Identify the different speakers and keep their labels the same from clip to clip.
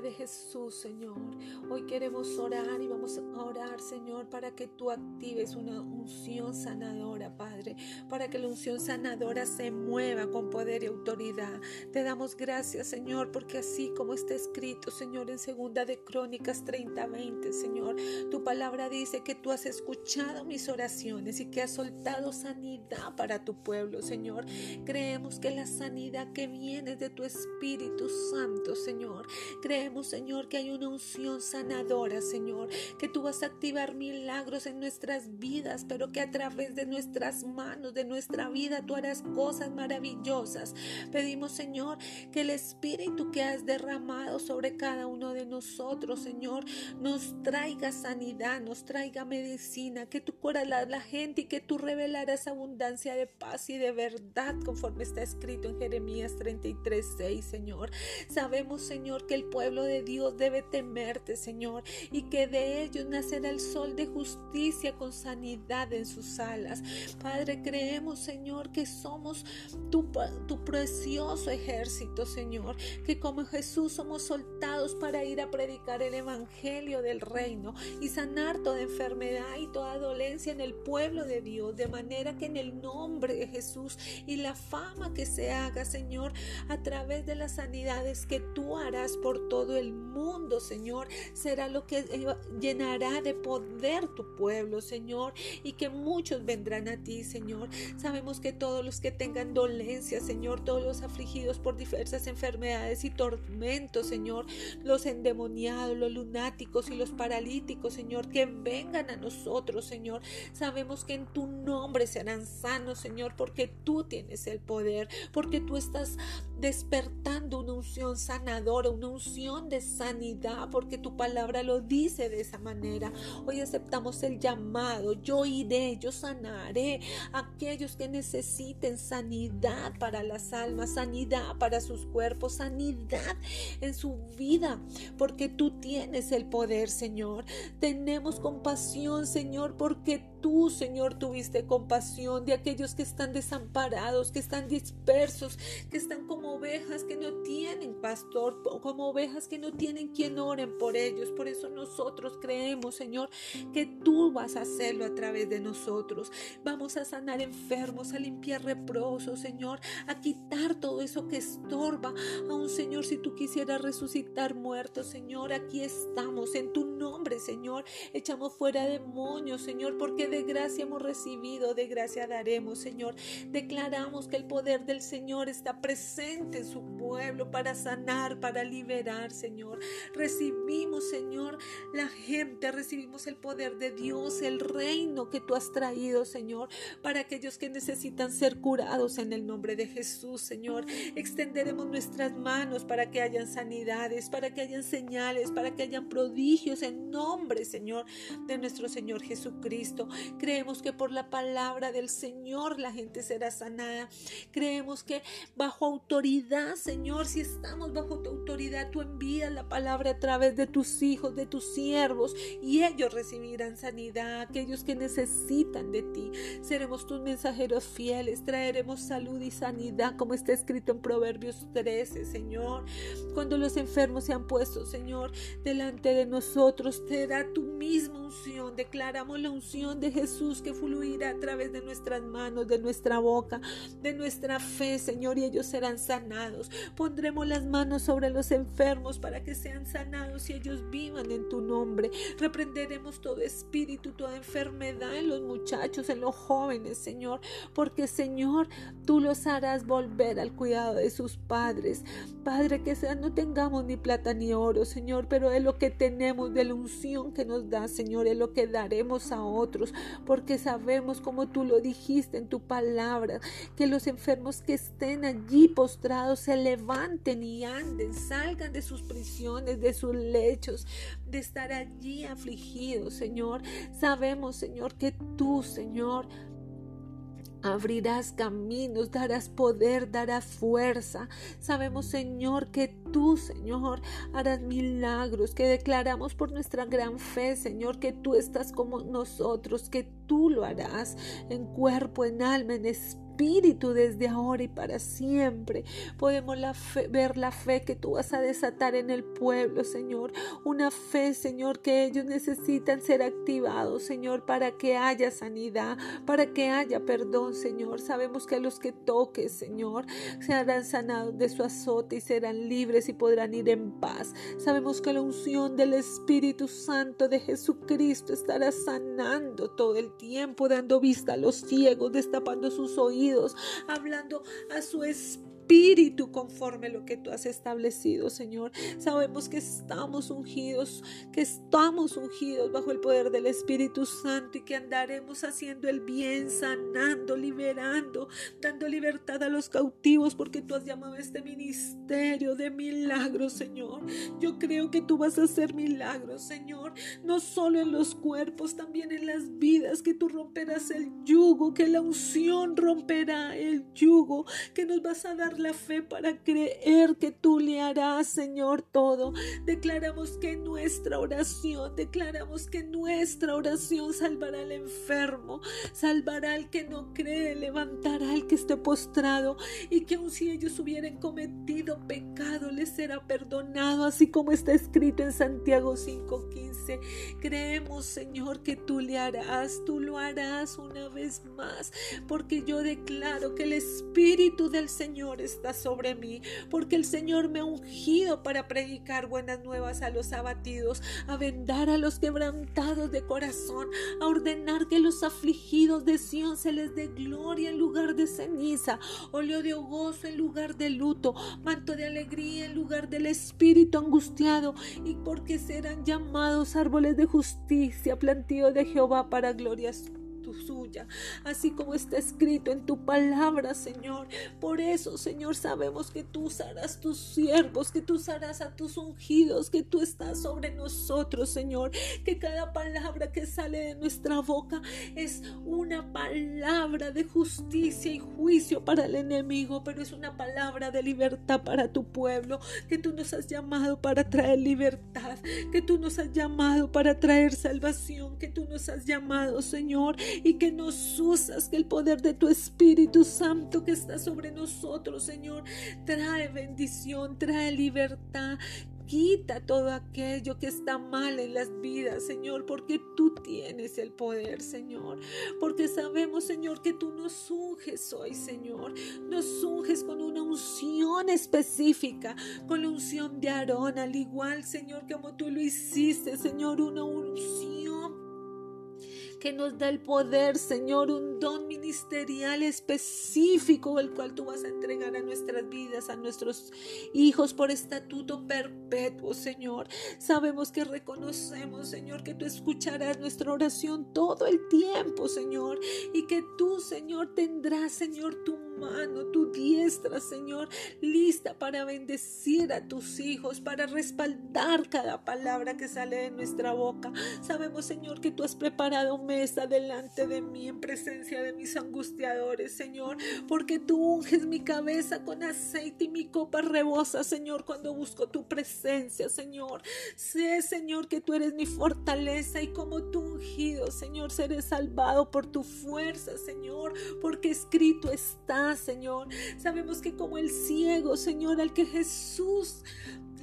Speaker 1: de Jesús, Señor. Hoy queremos orar y vamos a orar, Señor, para que tú actives una unción sanadora, Padre, para que la unción sanadora se mueva con poder y autoridad. Te damos gracias, Señor, porque así como está escrito, Señor, en segunda de Crónicas 30, 20, Señor, tu palabra dice que tú has escuchado mis oraciones y que has soltado sanidad para tu pueblo, Señor. Creemos que la sanidad que viene de tu Espíritu Santo, Señor. Creemos, Señor, que hay una unción sanadora, Señor, que tú vas a activar milagros en nuestras vidas, pero que a través de nuestras manos, de nuestra vida, tú harás cosas maravillosas. Pedimos, Señor, que el Espíritu que has derramado sobre cada uno de nosotros, Señor, nos traiga sanidad, nos traiga medicina, que tú curas a la gente y que tú revelarás abundancia de paz y de verdad, conforme está escrito en Jeremías 33, 6, Señor. Sabemos, Señor, que el pueblo de Dios debe temerte, Señor, y que de ellos nacerá el sol de justicia con sanidad en sus alas. Padre, creemos, Señor, que somos tu, tu precioso ejército, Señor, que como Jesús somos soltados para ir a predicar el evangelio del reino y sanar toda enfermedad y toda dolencia en el pueblo de Dios, de manera que en el nombre de Jesús y la fama que se haga, Señor, a través de las sanidades que tú harás por todo el mundo, Señor, será lo que llenará de poder tu pueblo, Señor, y que muchos vendrán a ti, Señor. Sabemos que todos los que tengan dolencia, Señor, todos los afligidos por diversas enfermedades y tormentos, Señor, los endemoniados, los lunáticos y los paralíticos, Señor, que vengan a nosotros, Señor. Sabemos que en tu nombre serán sanos, Señor, porque tú tienes el poder, porque tú estás despertando una unción sanadora, una unción de sanidad, porque tu palabra lo dice de esa manera. Hoy aceptamos el llamado, yo iré, yo sanaré a aquellos que necesiten sanidad para las almas, sanidad para sus cuerpos, sanidad en su vida, porque tú tienes el poder, Señor. Tenemos compasión, Señor, porque tú, Señor, tuviste compasión de aquellos que están desamparados, que están dispersos, que están como ovejas que no tienen pastor, como ovejas que no tienen quien oren por ellos. Por eso nosotros creemos, Señor, que tú vas a hacerlo a través de nosotros. Vamos a sanar enfermos, a limpiar reprosos, Señor, a quitar todo eso que estorba. A un Señor, si tú quisieras resucitar muertos, Señor, aquí estamos en tu nombre, Señor. Echamos fuera demonios, Señor, porque de gracia hemos recibido, de gracia daremos, Señor. Declaramos que el poder del Señor está presente en su pueblo para sanar, para liberar, Señor. Recibimos, Señor, la gente, recibimos el poder de Dios, el reino que tú has traído, Señor, para aquellos que necesitan ser curados en el nombre de Jesús, Señor. Extenderemos nuestras manos para que hayan sanidades, para que hayan señales, para que hayan prodigios en nombre, Señor, de nuestro Señor Jesucristo. Creemos que por la palabra del Señor la gente será sanada. Creemos que bajo autoridad Señor, si estamos bajo tu autoridad, tú envías la palabra a través de tus hijos, de tus siervos, y ellos recibirán sanidad, aquellos que necesitan de ti. Seremos tus mensajeros fieles, traeremos salud y sanidad, como está escrito en Proverbios 13, Señor. Cuando los enfermos se han puesto, Señor, delante de nosotros, te da tu misma Declaramos la unción de Jesús que fluirá a través de nuestras manos, de nuestra boca, de nuestra fe, Señor, y ellos serán sanados Pondremos las manos sobre los enfermos para que sean sanados y ellos vivan en tu nombre. Reprenderemos todo espíritu, toda enfermedad en los muchachos, en los jóvenes, Señor, porque Señor, tú los harás volver al cuidado de sus padres. Padre, que sea, no tengamos ni plata ni oro, Señor, pero es lo que tenemos de la unción que nos da, Señor, lo que daremos a otros, porque sabemos como tú lo dijiste en tu palabra, que los enfermos que estén allí postrados se levanten y anden, salgan de sus prisiones, de sus lechos, de estar allí afligidos, Señor. Sabemos, Señor, que tú, Señor, abrirás caminos, darás poder, darás fuerza. Sabemos, Señor, que tú, Señor, harás milagros, que declaramos por nuestra gran fe, Señor, que tú estás como nosotros, que tú lo harás en cuerpo, en alma, en espíritu Espíritu desde ahora y para siempre. Podemos ver la fe que tú vas a desatar en el pueblo, Señor. Una fe, Señor, que ellos necesitan ser activados, Señor, para que haya sanidad, para que haya perdón, Señor. Sabemos que a los que toques, Señor, serán sanados de su azote y serán libres y podrán ir en paz. Sabemos que la unción del Espíritu Santo de Jesucristo estará sanando todo el tiempo, dando vista a los ciegos, destapando sus oídos, hablando a su espíritu espíritu conforme lo que tú has establecido, Señor. Sabemos que estamos ungidos, que estamos ungidos bajo el poder del Espíritu Santo y que andaremos haciendo el bien, sanando, liberando, dando libertad a los cautivos, porque tú has llamado este ministerio de milagros, Señor. Yo creo que tú vas a hacer milagros, Señor, no solo en los cuerpos, también en las vidas, que tú romperás el yugo, que la unción romperá el yugo, que nos vas a dar la fe para creer que tú le harás, Señor, todo. Declaramos que nuestra oración, declaramos que nuestra oración salvará al enfermo, salvará al que no cree, levantará al que esté postrado y que aun si ellos hubieran cometido pecado, les será perdonado, así como está escrito en Santiago 5:15. Creemos, Señor, que tú le harás, tú lo harás una vez más, porque yo declaro que el Espíritu del Señor está sobre mí, porque el Señor me ha ungido para predicar buenas nuevas a los abatidos, a vendar a los quebrantados de corazón, a ordenar que los afligidos de Sión se les dé gloria en lugar de ceniza, óleo de gozo en lugar de luto, manto de alegría en lugar del espíritu angustiado, y porque serán llamados árboles de justicia, plantío de Jehová para gloria así como está escrito en tu palabra, Señor. Por eso, Señor, sabemos que tú usarás tus siervos, que tú usarás a tus ungidos, que tú estás sobre nosotros, Señor. Que cada palabra que sale de nuestra boca es una palabra de justicia y juicio para el enemigo, pero es una palabra de libertad para tu pueblo, que tú nos has llamado para traer libertad, que tú nos has llamado para traer salvación, que tú nos has llamado, Señor, y que nos usas, que el poder de tu Espíritu Santo que está sobre nosotros, Señor, trae bendición, trae libertad, Quita todo aquello que está mal en las vidas, Señor, porque tú tienes el poder, Señor. Porque sabemos, Señor, que tú nos unges hoy, Señor. Nos unges con una unción específica, con la unción de Aarón, al igual, Señor, como tú lo hiciste, Señor, una unción que nos da el poder, Señor, un don ministerial específico, el cual tú vas a entregar a nuestras vidas, a nuestros hijos por estatuto perpetuo, Señor. Sabemos que reconocemos, Señor, que tú escucharás nuestra oración todo el tiempo, Señor, y que tú, Señor, tendrás, Señor, tu mano, tu diestra, Señor, lista para bendecir a tus hijos, para respaldar cada palabra que sale de nuestra boca. Sabemos, Señor, que tú has preparado mesa delante de mí en presencia de mis angustiadores, Señor, porque tú unges mi cabeza con aceite y mi copa rebosa, Señor, cuando busco tu presencia, Señor. Sé, Señor, que tú eres mi fortaleza y como tu ungido, Señor, seré salvado por tu fuerza, Señor, porque escrito está Señor. Sabemos que como el ciego, Señor, al que Jesús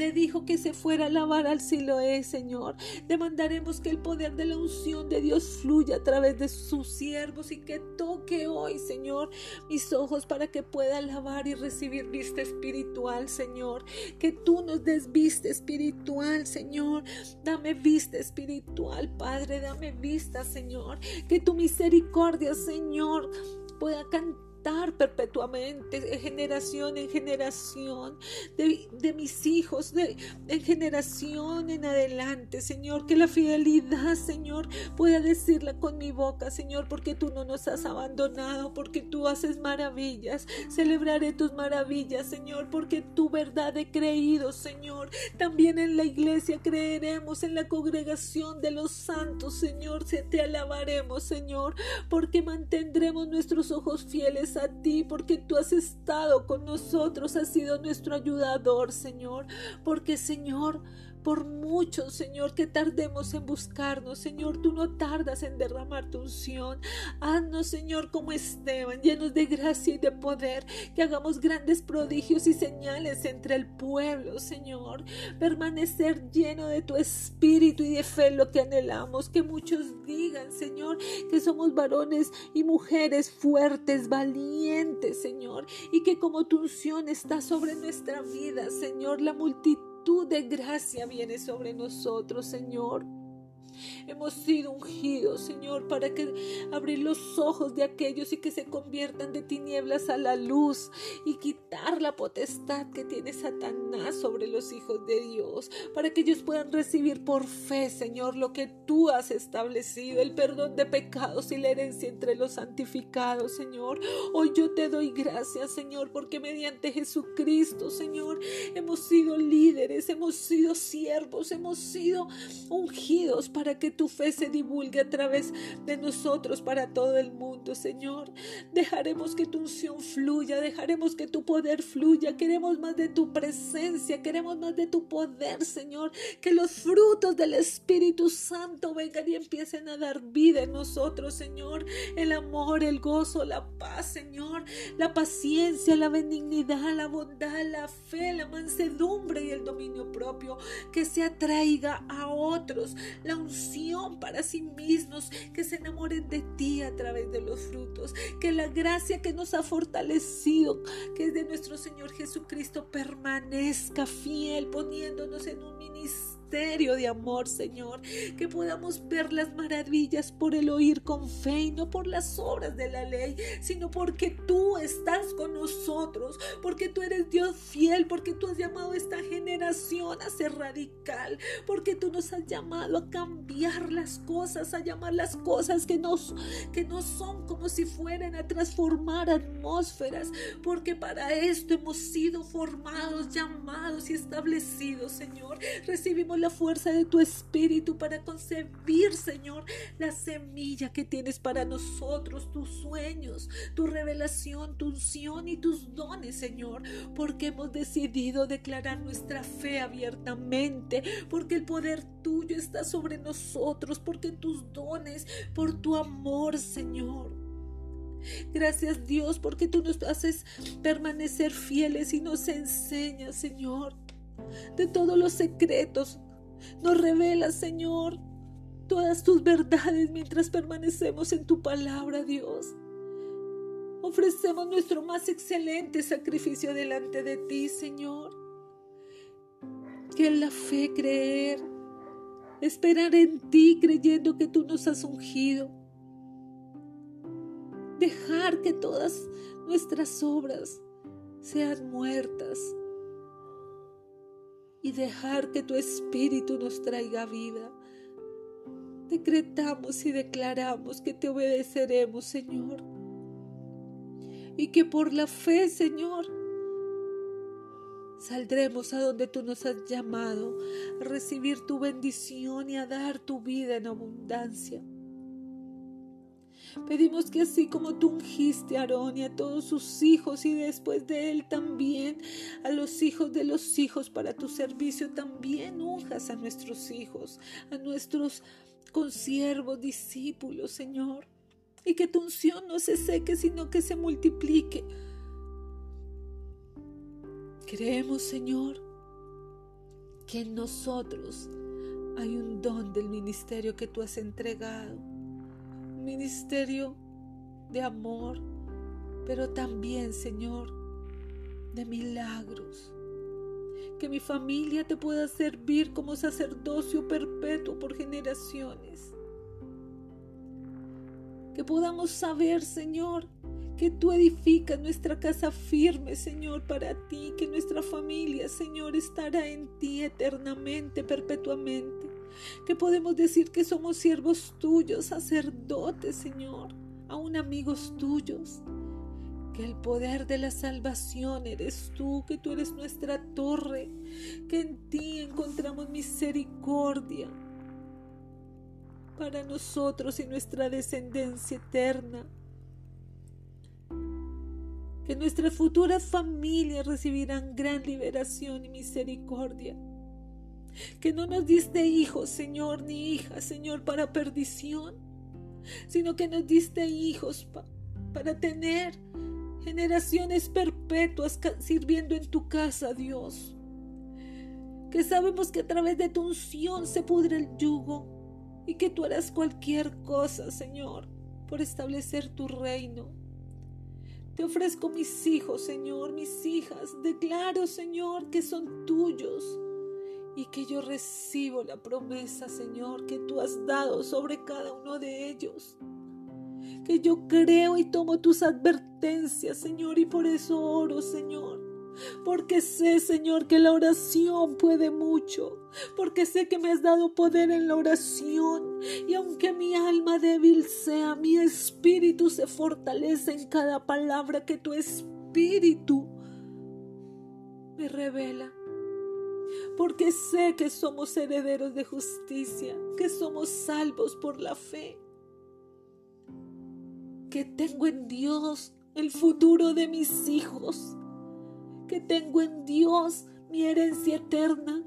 Speaker 1: le dijo que se fuera a lavar al Siloé, Señor. Demandaremos que el poder de la unción de Dios fluya a través de sus siervos y que toque hoy, Señor, mis ojos para que pueda lavar y recibir vista espiritual, Señor. Que tú nos des vista espiritual, Señor. Dame vista espiritual, Padre. Dame vista, Señor. Que tu misericordia, Señor, pueda cantar perpetuamente, de generación en generación, de, mis hijos, de, en generación en adelante, Señor, que la fidelidad, Señor, pueda decirla con mi boca, Señor, porque tú no nos has abandonado, porque tú haces maravillas. Celebraré tus maravillas, Señor, porque tu verdad he creído, Señor. También en la iglesia creeremos, en la congregación de los santos, Señor, se te alabaremos, Señor, porque mantendremos nuestros ojos fieles a ti porque tú has estado con nosotros, has sido nuestro ayudador, Señor. Porque, Señor, por mucho, Señor, que tardemos en buscarnos. Señor, tú no tardas en derramar tu unción. Haznos, Señor, como Esteban, llenos de gracia y de poder, que hagamos grandes prodigios y señales entre el pueblo, Señor. Permanecer lleno de tu espíritu y de fe, lo que anhelamos. Que muchos digan, Señor, que somos varones y mujeres fuertes, valientes, Señor, y que como tu unción está sobre nuestra vida, Señor, la multitud de gracia viene sobre nosotros, Señor. Hemos sido ungidos, Señor, para que abrir los ojos de aquellos y que se conviertan de tinieblas a la luz y quitar la potestad que tiene Satanás sobre los hijos de Dios, para que ellos puedan recibir por fe, Señor, lo que tú has establecido, el perdón de pecados y la herencia entre los santificados, Señor. Hoy yo te doy gracias, Señor, porque mediante Jesucristo, Señor, hemos sido líderes, hemos sido siervos, hemos sido ungidos para que tu fe se divulgue a través de nosotros para todo el mundo, Señor. Dejaremos que tu unción fluya, dejaremos que tu poder fluya. Queremos más de tu presencia, queremos más de tu poder, Señor. Que los frutos del Espíritu Santo vengan y empiecen a dar vida en nosotros, Señor. El amor, el gozo, la paz, Señor. La paciencia, la benignidad, la bondad, la fe, la mansedumbre y el dominio propio. Que se atraiga a otros la unción para sí mismos, que se enamoren de ti a través de los frutos, que la gracia que nos ha fortalecido, que es de nuestro Señor Jesucristo, permanezca fiel, poniéndonos en un ministerio de amor, Señor. Que podamos ver las maravillas por el oír con fe y no por las obras de la ley, sino porque tú estás con nosotros, porque tú eres Dios fiel, porque tú has llamado a esta generación a ser radical, porque tú nos has llamado a cambiar las cosas, a llamar las cosas que, nos, que no son como si fueran a transformar atmósferas, porque para esto hemos sido formados, llamados y establecidos, Señor. Recibimos la fuerza de tu espíritu para concebir, Señor, la semilla que tienes para nosotros, tus sueños, tu revelación, tu unción y tus dones, Señor, porque hemos decidido declarar nuestra fe abiertamente, porque el poder tuyo está sobre nosotros, porque tus dones, por tu amor, Señor. Gracias Dios porque tú nos haces permanecer fieles y nos enseñas, Señor, de todos los secretos nos revela, Señor, todas tus verdades mientras permanecemos en tu palabra, Dios. Ofrecemos nuestro más excelente sacrificio delante de ti, Señor. Que en la fe creer, esperar en ti creyendo que tú nos has ungido. Dejar que todas nuestras obras sean muertas y dejar que tu espíritu nos traiga vida. Decretamos y declaramos que te obedeceremos, Señor. Y que por la fe, Señor, saldremos a donde tú nos has llamado, a recibir tu bendición y a dar tu vida en abundancia. Pedimos que así como tú ungiste a Aarón y a todos sus hijos y después de él también a los hijos de los hijos para tu servicio, también unjas a nuestros hijos, a nuestros consiervos, discípulos, Señor. Y que tu unción no se seque, sino que se multiplique. Creemos, Señor, que en nosotros hay un don del ministerio que tú has entregado ministerio de amor, pero también, Señor, de milagros. Que mi familia te pueda servir como sacerdocio perpetuo por generaciones. Que podamos saber, Señor, que tú edificas nuestra casa firme, Señor, para ti, que nuestra familia, Señor, estará en ti eternamente, perpetuamente que podemos decir que somos siervos tuyos, sacerdotes, Señor, aún amigos tuyos. Que el poder de la salvación eres tú, que tú eres nuestra torre, que en ti encontramos misericordia para nosotros y nuestra descendencia eterna. Que nuestras futuras familias recibirán gran liberación y misericordia que no nos diste hijos, Señor, ni hijas, Señor, para perdición, sino que nos diste hijos para tener generaciones perpetuas sirviendo en tu casa, Dios. Que sabemos que a través de tu unción se pudre el yugo y que tú harás cualquier cosa, Señor, por establecer tu reino. Te ofrezco mis hijos, Señor, mis hijas. Declaro, Señor, que son tuyos y que yo recibo la promesa, Señor, que tú has dado sobre cada uno de ellos. Que yo creo y tomo tus advertencias, Señor, y por eso oro, Señor. Porque sé, Señor, que la oración puede mucho. Porque sé que me has dado poder en la oración. Y aunque mi alma débil sea, mi espíritu se fortalece en cada palabra que tu espíritu me revela porque sé que somos herederos de justicia, que somos salvos por la fe, que tengo en Dios el futuro de mis hijos, que tengo en Dios mi herencia eterna,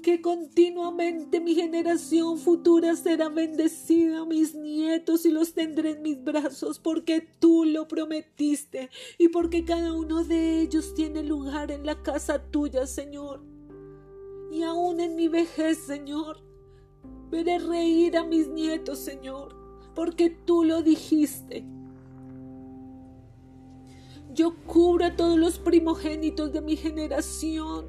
Speaker 1: que continuamente mi generación futura será bendecida, mis nietos y los tendré en mis brazos, porque tú lo prometiste y porque cada uno de ellos tiene lugar en la casa tuya, Señor. Y aún en mi vejez, Señor, veré reír a mis nietos, Señor, porque tú lo dijiste. Yo cubro a todos los primogénitos de mi generación,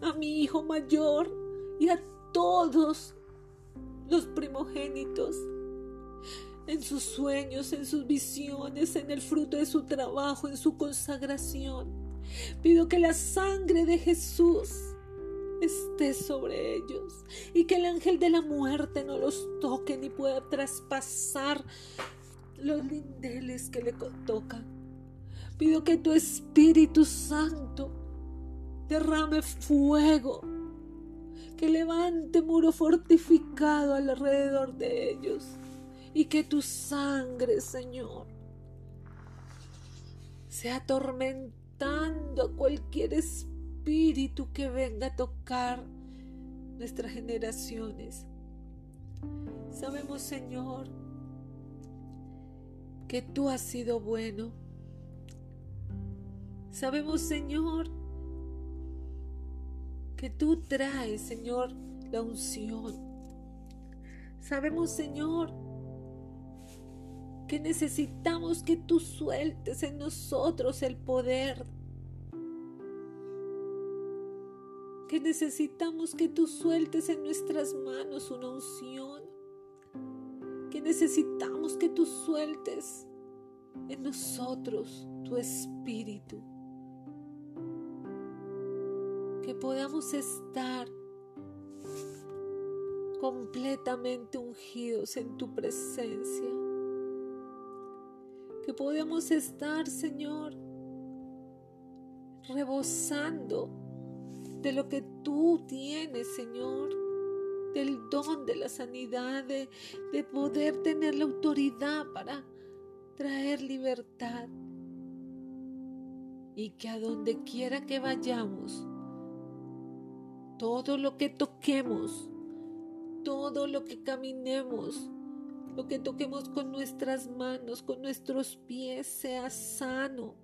Speaker 1: a mi hijo mayor y a todos los primogénitos, en sus sueños, en sus visiones, en el fruto de su trabajo, en su consagración. Pido que la sangre de Jesús esté sobre ellos y que el ángel de la muerte no los toque ni pueda traspasar los lindeles que le tocan. Pido que tu Espíritu Santo derrame fuego, que levante muro fortificado alrededor de ellos y que tu sangre, Señor, sea atormentando a cualquier espíritu que venga a tocar nuestras generaciones. Sabemos, Señor, que tú has sido bueno. Sabemos, Señor, que tú traes, Señor, la unción. Sabemos, Señor, que necesitamos que tú sueltes en nosotros el poder. Que necesitamos que tú sueltes en nuestras manos una unción, que necesitamos que tú sueltes en nosotros tu espíritu, que podamos estar completamente ungidos en tu presencia, que podamos estar, Señor, rebosando de lo que tú tienes, Señor, del don de la sanidad, de, de poder tener la autoridad para traer libertad. Y que a donde quiera que vayamos, todo lo que toquemos, todo lo que caminemos, lo que toquemos con nuestras manos, con nuestros pies, sea sano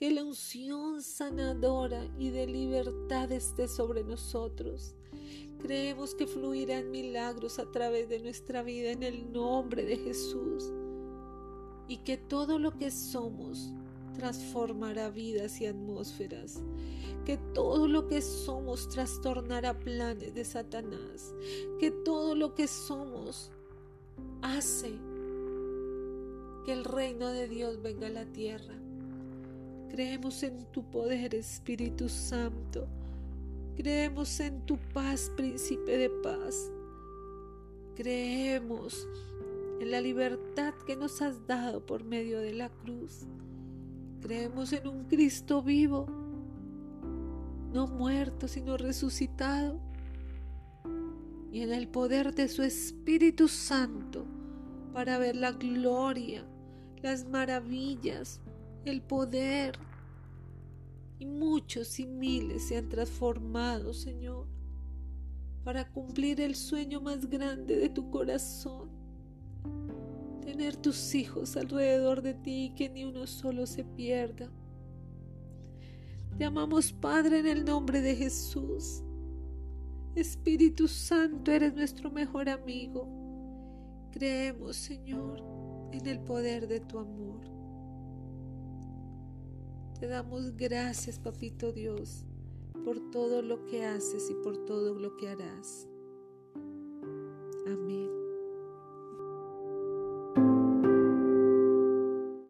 Speaker 1: que la unción sanadora y de libertad esté sobre nosotros. Creemos que fluirán milagros a través de nuestra vida en el nombre de Jesús y que todo lo que somos transformará vidas y atmósferas, que todo lo que somos trastornará planes de Satanás, que todo lo que somos hace que el reino de Dios venga a la tierra Creemos en tu poder, Espíritu Santo. Creemos en tu paz, príncipe de paz. Creemos en la libertad que nos has dado por medio de la cruz. Creemos en un Cristo vivo, no muerto, sino resucitado. Y en el poder de su Espíritu Santo para ver la gloria, las maravillas, el poder y muchos y miles se han transformado, Señor, para cumplir el sueño más grande de tu corazón. Tener tus hijos alrededor de ti y que ni uno solo se pierda. Te amamos, Padre, en el nombre de Jesús. Espíritu Santo, eres nuestro mejor amigo. Creemos, Señor, en el poder de tu amor. Te damos gracias, Papito Dios, por todo lo que haces y por todo lo que harás.